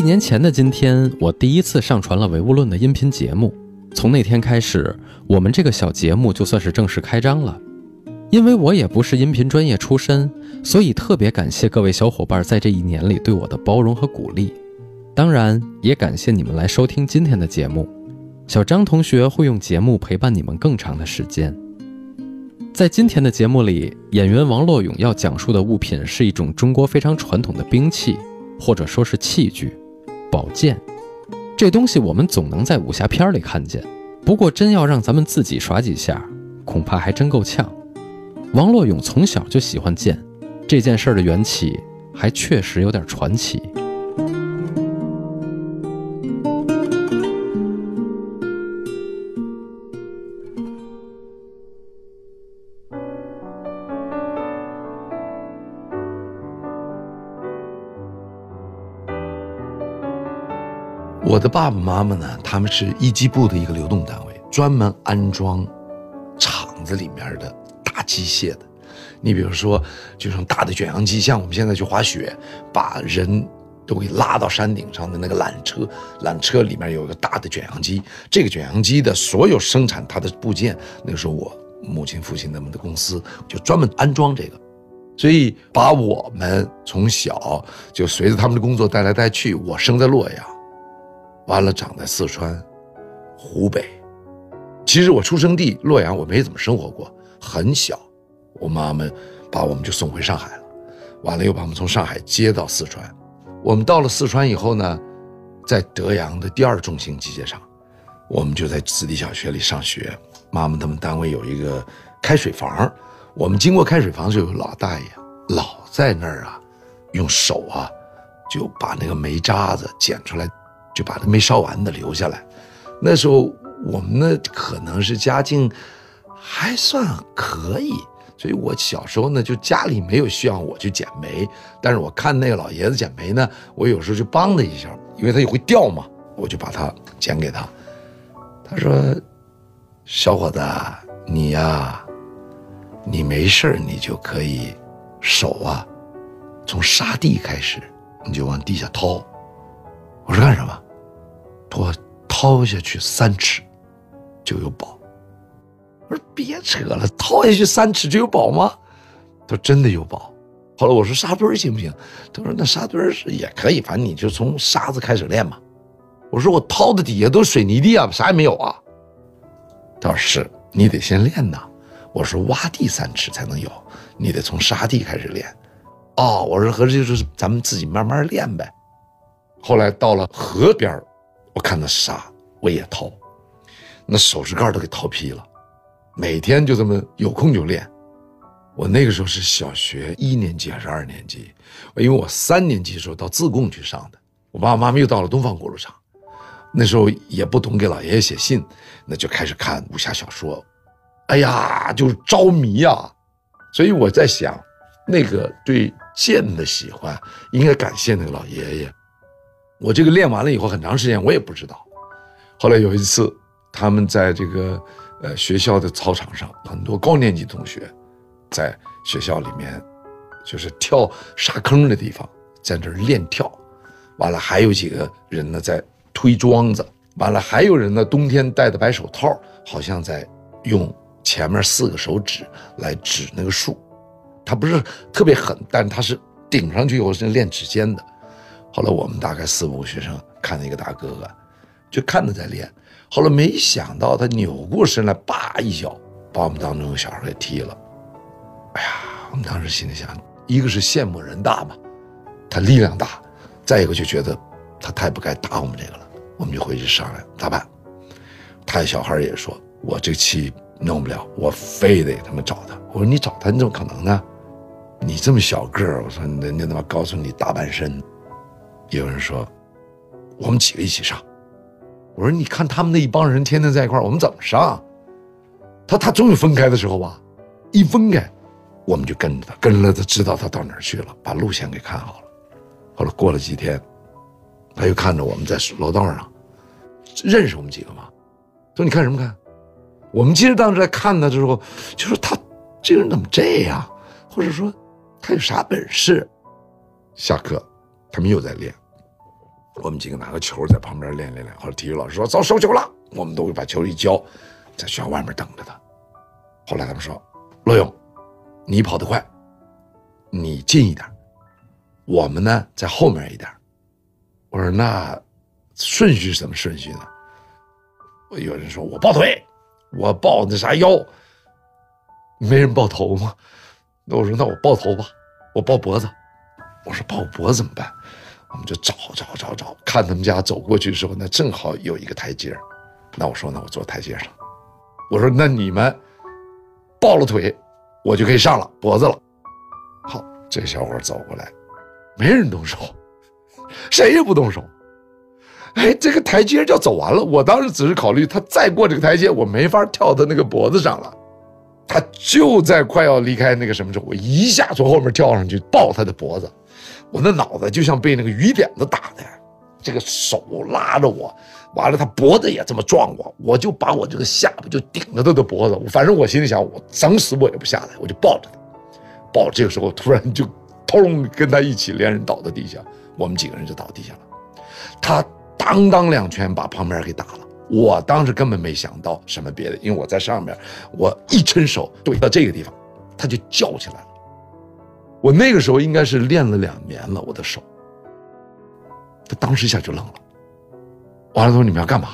一年前的今天，我第一次上传了唯物论的音频节目。从那天开始，我们这个小节目就算是正式开张了。因为我也不是音频专业出身，所以特别感谢各位小伙伴在这一年里对我的包容和鼓励。当然，也感谢你们来收听今天的节目。小张同学会用节目陪伴你们更长的时间。在今天的节目里，演员王洛勇要讲述的物品是一种中国非常传统的兵器，或者说是器具——宝剑。这东西我们总能在武侠片里看见，不过真要让咱们自己耍几下，恐怕还真够呛。王洛勇从小就喜欢剑，这件事的缘起还确实有点传奇。我的爸爸妈妈呢，他们是一机部的一个流动单位，专门安装厂子里面的大机械的。你比如说，就像大的卷扬机，像我们现在去滑雪，把人都给拉到山顶上的那个缆车，缆车里面有一个大的卷扬机，这个卷扬机的所有生产它的部件，那个时候我母亲、父亲他们的公司就专门安装这个，所以把我们从小就随着他们的工作带来带去。我生在洛阳。完了，长在四川、湖北。其实我出生地洛阳，我没怎么生活过。很小，我妈妈把我们就送回上海了。完了，又把我们从上海接到四川。我们到了四川以后呢，在德阳的第二重型机械厂，我们就在子弟小学里上学。妈妈他们单位有一个开水房，我们经过开水房就有老大爷老在那儿啊，用手啊就把那个煤渣子捡出来。就把他没烧完的留下来。那时候我们呢，可能是家境还算可以，所以我小时候呢，就家里没有需要我去捡煤，但是我看那个老爷子捡煤呢，我有时候就帮他一下，因为他也会掉嘛，我就把它捡给他。他说：“小伙子，你呀，你没事你就可以手啊，从沙地开始，你就往地下掏。”我说干什么？我掏下去三尺，就有宝。我说别扯了，掏下去三尺就有宝吗？他说真的有宝。后来我说沙堆行不行？他说那沙堆是也可以，反正你就从沙子开始练嘛。我说我掏的底下都是水泥地啊，啥也没有啊。他说是你得先练呐。我说挖地三尺才能有，你得从沙地开始练。哦，我说合着就是咱们自己慢慢练呗。后来到了河边儿我看那沙，我也掏，那手指盖都给掏劈了。每天就这么有空就练。我那个时候是小学一年级还是二年级？因为我三年级的时候到自贡去上的。我爸爸妈妈又到了东方锅炉厂，那时候也不懂给老爷爷写信，那就开始看武侠小说。哎呀，就是着迷呀！所以我在想，那个对剑的喜欢，应该感谢那个老爷爷。我这个练完了以后很长时间我也不知道，后来有一次，他们在这个呃学校的操场上，很多高年级同学，在学校里面，就是跳沙坑的地方，在这练跳，完了还有几个人呢在推桩子，完了还有人呢冬天戴的白手套，好像在用前面四个手指来指那个树，他不是特别狠，但他是顶上去以后是练指尖的。后来我们大概四五个学生看那个大哥哥，就看他在练。后来没想到他扭过身来，叭一脚把我们当中的小孩给踢了。哎呀，我们当时心里想，一个是羡慕人大嘛，他力量大；再一个就觉得他太不该打我们这个了。我们就回去商量咋办。他小孩也说：“我这气弄不了，我非得他妈找他。”我说：“你找他，你怎么可能呢？你这么小个儿，我说人家他妈告诉你大半身。”有人说，我们几个一起上。我说，你看他们那一帮人天天在一块儿，我们怎么上？他他总有分开的时候吧？一分开，我们就跟着他，跟了他，知道他到哪儿去了，把路线给看好了。后来过了几天，他又看着我们在楼道上，认识我们几个吗？说你看什么看？我们其实当时在看他的时候，就说他这个人怎么这样，或者说他有啥本事？下课。他们又在练，我们几个拿个球在旁边练练练。后来体育老师说走收球了，我们都会把球一交，在学校外面等着他。后来他们说，罗勇，你跑得快，你近一点，我们呢在后面一点。我说那顺序是什么顺序呢？有人说我抱腿，我抱那啥腰，没人抱头吗？那我说那我抱头吧，我抱脖子。我说抱脖子怎么办？我们就找找找找，看他们家走过去的时候，那正好有一个台阶那我说那我坐台阶上。我说那你们抱了腿，我就可以上了脖子了。好，这小伙走过来，没人动手，谁也不动手。哎，这个台阶就走完了。我当时只是考虑，他再过这个台阶，我没法跳到那个脖子上了。他就在快要离开那个什么时候，我一下从后面跳上去抱他的脖子，我的脑子就像被那个雨点子打的，这个手拉着我，完了他脖子也这么撞我，我就把我这个下巴就顶着他的脖子，反正我心里想，我整死我也不下来，我就抱着他，抱着。这个时候突然就通跟他一起连人倒在地下，我们几个人就倒地下了，他。当当两拳把旁边给打了，我当时根本没想到什么别的，因为我在上面，我一伸手对到这个地方，他就叫起来了。我那个时候应该是练了两年了，我的手。他当时一下就愣了，完了他说：“你们要干嘛？”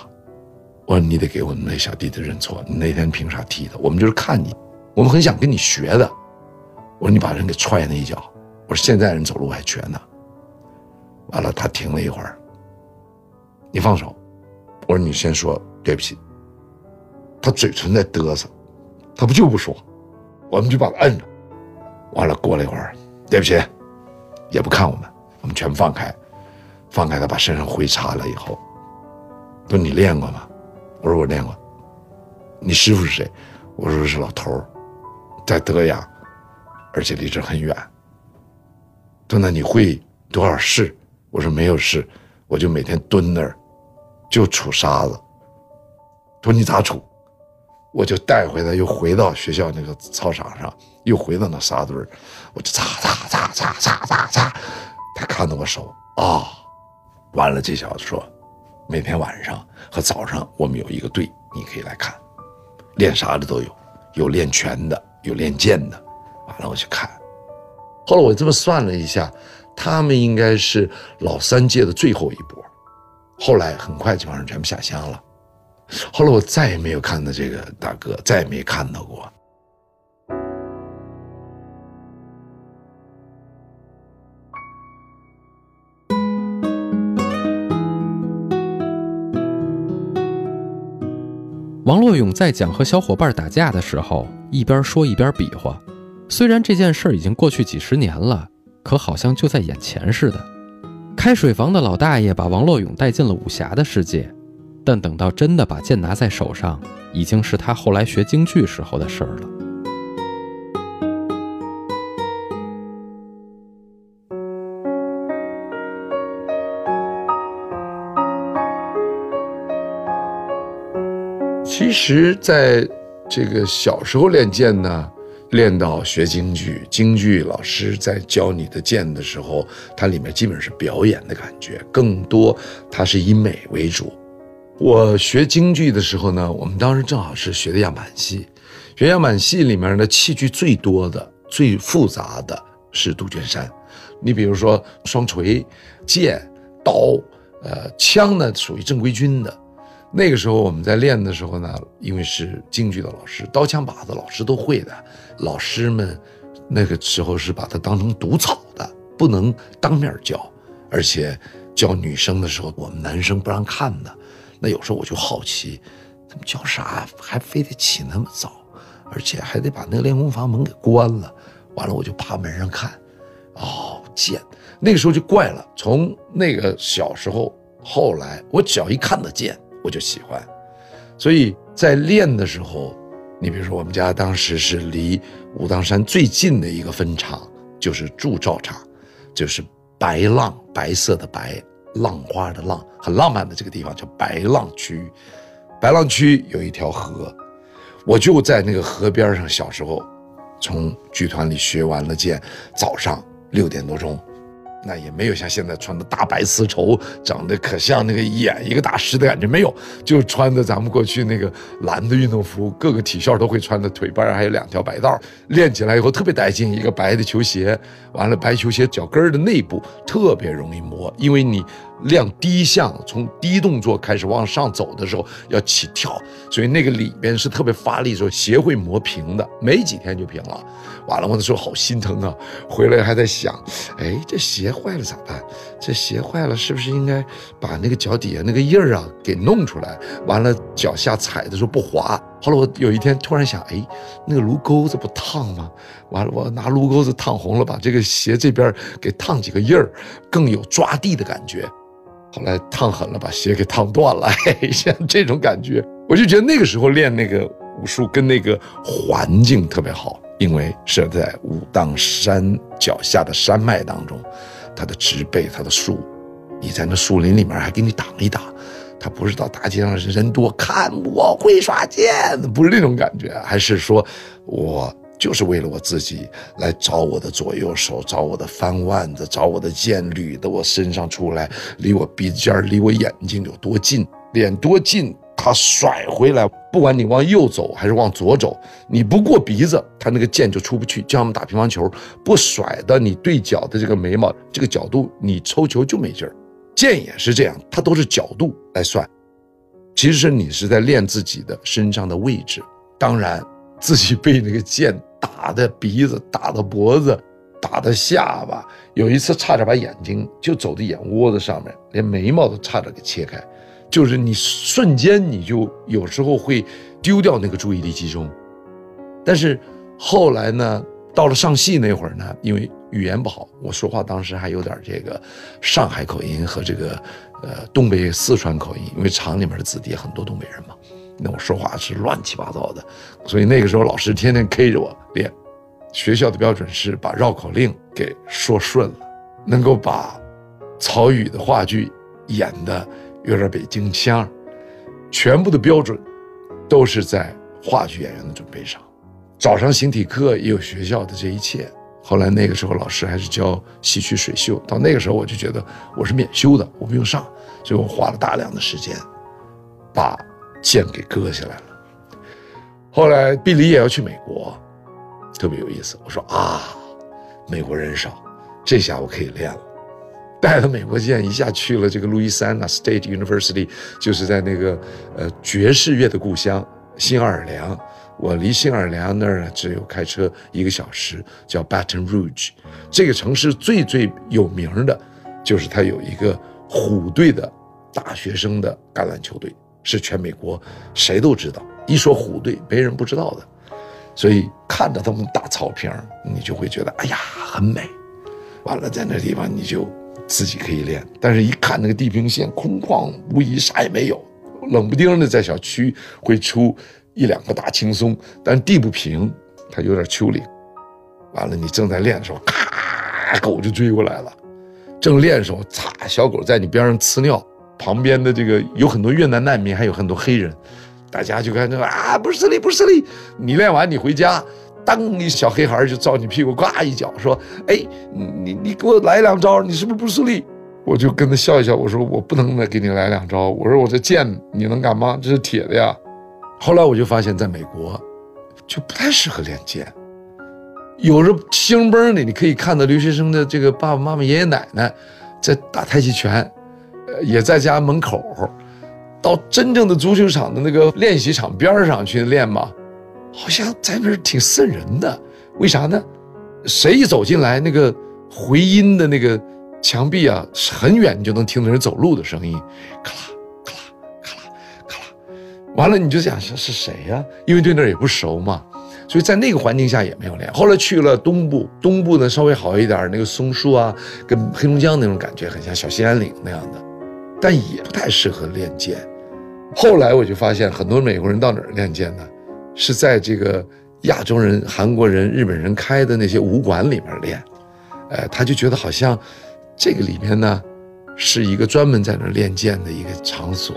我说：“你得给我们那小弟弟认错，你那天凭啥踢他？我们就是看你，我们很想跟你学的。”我说：“你把人给踹那一脚。”我说：“现在人走路还瘸呢。”完了，他停了一会儿。你放手，我说你先说对不起。他嘴唇在嘚瑟，他不就不说，我们就把他摁着。完了过了一会儿，对不起，也不看我们，我们全部放开，放开他把身上灰擦了以后，说你练过吗？我说我练过。你师傅是谁？我说是老头在德阳，而且离这很远。说那你会多少式？我说没有式，我就每天蹲那儿。就杵沙子，说你咋杵？我就带回来，又回到学校那个操场上，又回到那沙堆儿，我就擦擦擦擦擦擦擦。他看到我手啊，完了，这小子说，每天晚上和早上我们有一个队，你可以来看，练啥的都有，有练拳的，有练剑的。完了，我去看。后来我这么算了一下，他们应该是老三届的最后一波。后来很快，这帮人全部下乡了。后来我再也没有看到这个大哥，再也没看到过。王洛勇在讲和小伙伴打架的时候，一边说一边比划。虽然这件事已经过去几十年了，可好像就在眼前似的。开水房的老大爷把王洛勇带进了武侠的世界，但等到真的把剑拿在手上，已经是他后来学京剧时候的事儿了。其实，在这个小时候练剑呢。练到学京剧，京剧老师在教你的剑的时候，它里面基本是表演的感觉，更多它是以美为主。我学京剧的时候呢，我们当时正好是学的样板戏，学样板戏里面的器具最多的、最复杂的是杜鹃山。你比如说双锤、剑、刀，呃，枪呢属于正规军的。那个时候我们在练的时候呢，因为是京剧的老师，刀枪把子老师都会的。老师们那个时候是把它当成毒草的，不能当面教，而且教女生的时候，我们男生不让看的。那有时候我就好奇，他们教啥还非得起那么早，而且还得把那个练功房门给关了。完了我就趴门上看，哦，剑。那个时候就怪了，从那个小时候，后来我只要一看到剑。我就喜欢，所以在练的时候，你比如说我们家当时是离武当山最近的一个分场，就是铸造厂，就是白浪白色的白浪花的浪，很浪漫的这个地方叫白浪区。白浪区有一条河，我就在那个河边上。小时候从剧团里学完了剑，早上六点多钟，那也没有像现在穿的大白丝绸，长得可像那个演一个大师的感觉没有，就穿的咱们过去那个蓝的运动服，各个体校都会穿的，腿上还有两条白道，练起来以后特别带劲。一个白的球鞋，完了白球鞋脚跟的内部特别容易磨，因为你。亮第一项，从第一动作开始往上走的时候要起跳，所以那个里边是特别发力，时候鞋会磨平的，没几天就平了。完了，我那时候好心疼啊，回来还在想，哎，这鞋坏了咋办？这鞋坏了是不是应该把那个脚底下那个印儿啊给弄出来？完了，脚下踩的时候不滑。后来我有一天突然想，哎，那个炉钩子不烫吗？完了，我拿炉钩子烫红了，把这个鞋这边给烫几个印儿，更有抓地的感觉。后来烫狠了，把鞋给烫断了。像这种感觉，我就觉得那个时候练那个武术跟那个环境特别好，因为是在武当山脚下的山脉当中，它的植被、它的树，你在那树林里面还给你挡一挡，他不是到大街上人多看我会耍剑，不是那种感觉，还是说我。就是为了我自己来找我的左右手，找我的翻腕子，找我的剑捋的我身上出来，离我鼻尖离我眼睛有多近，脸多近，他甩回来，不管你往右走还是往左走，你不过鼻子，他那个剑就出不去。就像我们打乒乓球，不甩的你对角的这个眉毛这个角度，你抽球就没劲儿。剑也是这样，它都是角度来算，其实你是在练自己的身上的位置，当然。自己被那个剑打的鼻子，打的脖子，打的下巴，有一次差点把眼睛就走到眼窝子上面，连眉毛都差点给切开，就是你瞬间你就有时候会丢掉那个注意力集中。但是后来呢，到了上戏那会儿呢，因为语言不好，我说话当时还有点这个上海口音和这个呃东北四川口音，因为厂里面的子弟很多东北人嘛。那我说话是乱七八糟的，所以那个时候老师天天 K 着我练。学校的标准是把绕口令给说顺了，能够把曹禺的话剧演的有点北京腔，全部的标准都是在话剧演员的准备上。早上形体课也有学校的这一切。后来那个时候老师还是教戏曲水袖，到那个时候我就觉得我是免修的，我不用上，所以我花了大量的时间把。剑给割下来了。后来毕离也要去美国，特别有意思。我说啊，美国人少，这下我可以练了。带了美国剑，一下去了这个路易斯安那 State University，就是在那个呃爵士乐的故乡新奥尔良。我离新尔良那儿，只有开车一个小时，叫 Baton Rouge。这个城市最最有名的，就是它有一个虎队的大学生的橄榄球队。是全美国谁都知道，一说虎队没人不知道的，所以看着他们大草坪，你就会觉得哎呀很美。完了在那地方你就自己可以练，但是一看那个地平线空旷无疑，啥也没有，冷不丁的在小区会出一两个大青松，但地不平，它有点丘陵。完了你正在练的时候，咔，狗就追过来了。正练的时候，擦，小狗在你边上呲尿。旁边的这个有很多越南难民，还有很多黑人，大家就看这啊，不是力，不是力。你练完你回家，当一小黑孩就照你屁股呱一脚，说：“哎，你你给我来两招，你是不是不是力？”我就跟他笑一笑，我说：“我不能再给你来两招，我说我这剑你能敢吗？这是铁的呀。”后来我就发现，在美国就不太适合练剑，有时候兴崩的，你可以看到留学生的这个爸爸妈妈、爷爷奶奶在打太极拳。呃也在家门口，到真正的足球场的那个练习场边上去练嘛，好像在那儿挺瘆人的。为啥呢？谁一走进来，那个回音的那个墙壁啊，很远你就能听到人走路的声音，咔啦。完了你就想说是谁呀？因为对那儿也不熟嘛，所以在那个环境下也没有练。后来去了东部，东部呢稍微好一点，那个松树啊，跟黑龙江那种感觉很像，小兴安岭那样的。但也不太适合练剑。后来我就发现，很多美国人到哪儿练剑呢？是在这个亚洲人、韩国人、日本人开的那些武馆里面练。哎，他就觉得好像这个里面呢，是一个专门在那儿练剑的一个场所。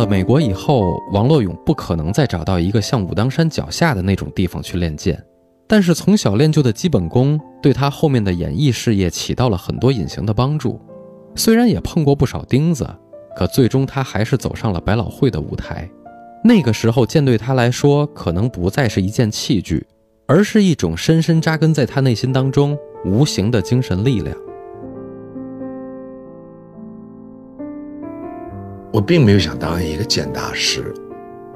了美国以后，王洛勇不可能再找到一个像武当山脚下的那种地方去练剑，但是从小练就的基本功，对他后面的演艺事业起到了很多隐形的帮助。虽然也碰过不少钉子，可最终他还是走上了百老汇的舞台。那个时候，剑对他来说，可能不再是一件器具，而是一种深深扎根在他内心当中无形的精神力量。我并没有想当一个剑大师，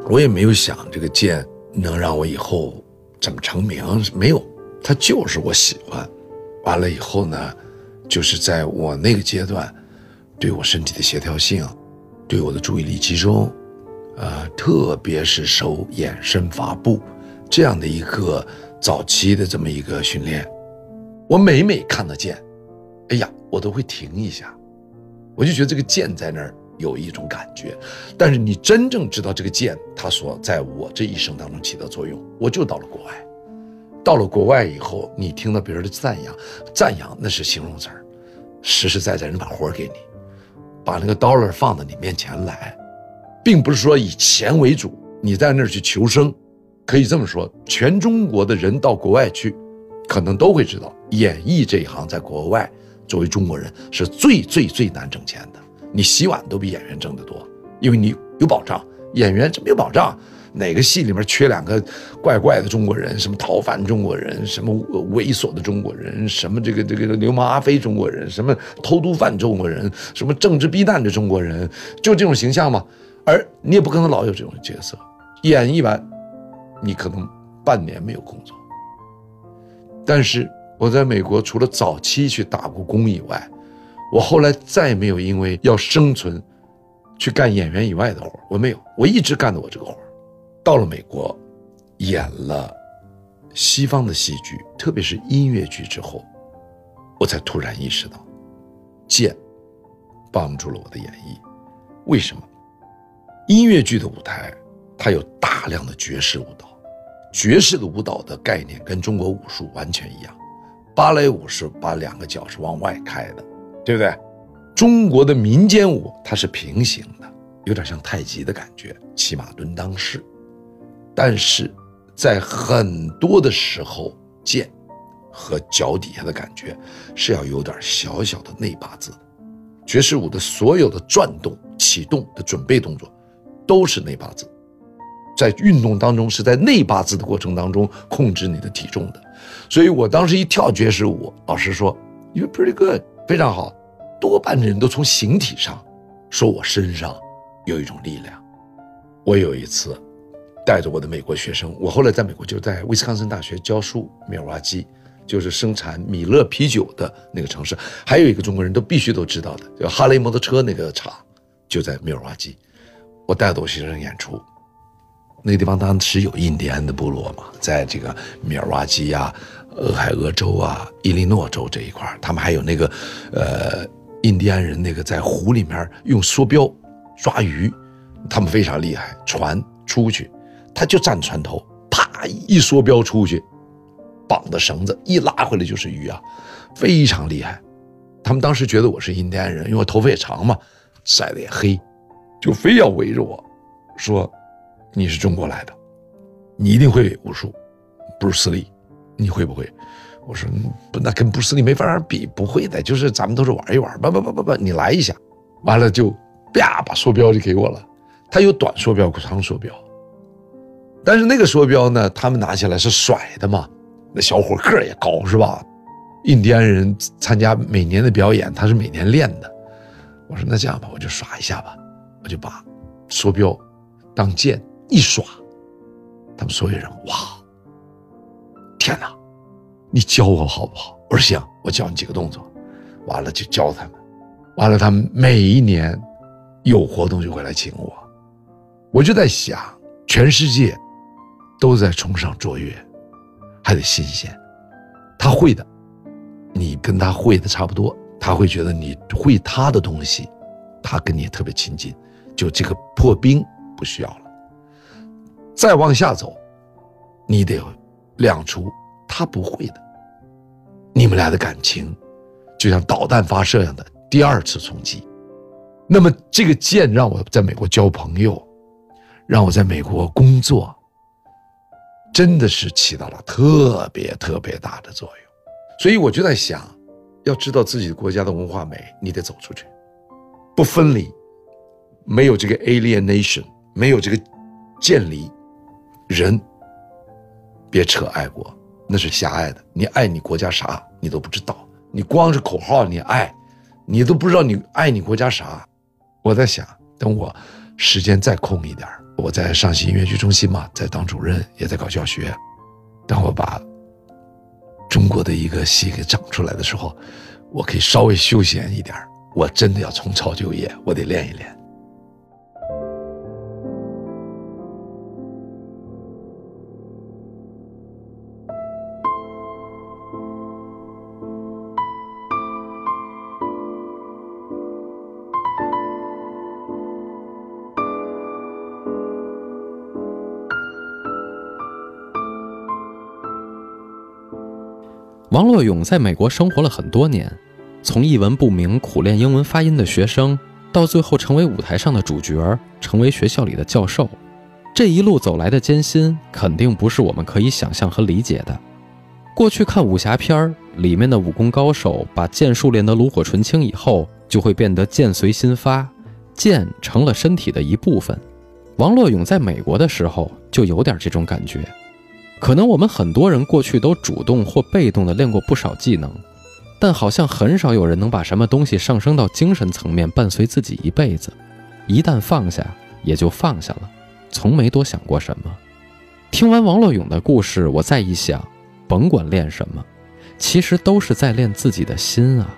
我也没有想这个剑能让我以后怎么成名，没有，它就是我喜欢。完了以后呢，就是在我那个阶段，对我身体的协调性，对我的注意力集中，呃，特别是手眼身法步这样的一个早期的这么一个训练，我每每看到剑，哎呀，我都会停一下，我就觉得这个剑在那儿。有一种感觉，但是你真正知道这个剑它所在我这一生当中起的作用，我就到了国外。到了国外以后，你听到别人的赞扬，赞扬那是形容词儿，实实在在人把活给你，把那个 dollar 放到你面前来，并不是说以钱为主，你在那儿去求生。可以这么说，全中国的人到国外去，可能都会知道，演艺这一行在国外，作为中国人是最最最难挣钱的。你洗碗都比演员挣得多，因为你有保障。演员这没有保障，哪个戏里面缺两个怪怪的中国人？什么逃犯中国人？什么猥琐的中国人？什么这个这个流氓阿飞中国人？什么偷渡犯中国人？什么政治逼难的中国人？就这种形象嘛。而你也不可能老有这种角色，演一完，你可能半年没有工作。但是我在美国，除了早期去打过工以外，我后来再没有因为要生存，去干演员以外的活我没有，我一直干的我这个活到了美国，演了西方的戏剧，特别是音乐剧之后，我才突然意识到，剑帮助了我的演绎。为什么？音乐剧的舞台它有大量的爵士舞蹈，爵士的舞蹈的概念跟中国武术完全一样，芭蕾舞是把两个脚是往外开的。对不对？中国的民间舞它是平行的，有点像太极的感觉，骑马蹲裆式。但是，在很多的时候，剑和脚底下的感觉是要有点小小的内八字的。爵士舞的所有的转动、启动的准备动作，都是内八字。在运动当中，是在内八字的过程当中控制你的体重的。所以我当时一跳爵士舞，老师说：“You're pretty good。”非常好，多半的人都从形体上说我身上有一种力量。我有一次带着我的美国学生，我后来在美国就在威斯康森大学教书，米尔瓦基就是生产米勒啤酒的那个城市。还有一个中国人都必须都知道的，叫哈雷摩托车那个厂，就在米尔瓦基。我带着我学生演出，那个地方当时有印第安的部落嘛，在这个米尔瓦基呀。俄亥俄州啊，伊利诺州这一块他们还有那个，呃，印第安人那个在湖里面用梭镖抓鱼，他们非常厉害。船出去，他就站船头，啪一梭镖出去，绑的绳子一拉回来就是鱼啊，非常厉害。他们当时觉得我是印第安人，因为我头发也长嘛，晒得也黑，就非要围着我，说你是中国来的，你一定会武术，布鲁斯利。你会不会？我说不，那跟布斯利没法比，不会的。就是咱们都是玩一玩，不不不不不，你来一下，完了就啪把梭镖就给我了。他有短梭镖、长梭镖，但是那个梭镖呢，他们拿起来是甩的嘛。那小伙个儿也高，是吧？印第安人参加每年的表演，他是每年练的。我说那这样吧，我就耍一下吧，我就把梭镖当剑一耍，他们所有人哇！天哪，你教我好不好？我说行，我教你几个动作，完了就教他们，完了他们每一年有活动就会来请我，我就在想，全世界都在崇尚卓越，还得新鲜。他会的，你跟他会的差不多，他会觉得你会他的东西，他跟你特别亲近，就这个破冰不需要了。再往下走，你得。亮出他不会的，你们俩的感情就像导弹发射一样的第二次冲击，那么这个剑让我在美国交朋友，让我在美国工作，真的是起到了特别特别大的作用。所以我就在想，要知道自己国家的文化美，你得走出去，不分离，没有这个 alienation，没有这个建离，人别扯爱国，那是狭隘的。你爱你国家啥，你都不知道。你光是口号，你爱，你都不知道你爱你国家啥。我在想，等我时间再空一点我在上戏音乐剧中心嘛，在当主任，也在搞教学。等我把中国的一个戏给长出来的时候，我可以稍微休闲一点我真的要重操旧业，我得练一练。王洛勇在美国生活了很多年，从一文不名、苦练英文发音的学生，到最后成为舞台上的主角，成为学校里的教授，这一路走来的艰辛，肯定不是我们可以想象和理解的。过去看武侠片儿，里面的武功高手把剑术练得炉火纯青以后，就会变得剑随心发，剑成了身体的一部分。王洛勇在美国的时候，就有点这种感觉。可能我们很多人过去都主动或被动地练过不少技能，但好像很少有人能把什么东西上升到精神层面，伴随自己一辈子。一旦放下，也就放下了，从没多想过什么。听完王洛勇的故事，我再一想，甭管练什么，其实都是在练自己的心啊。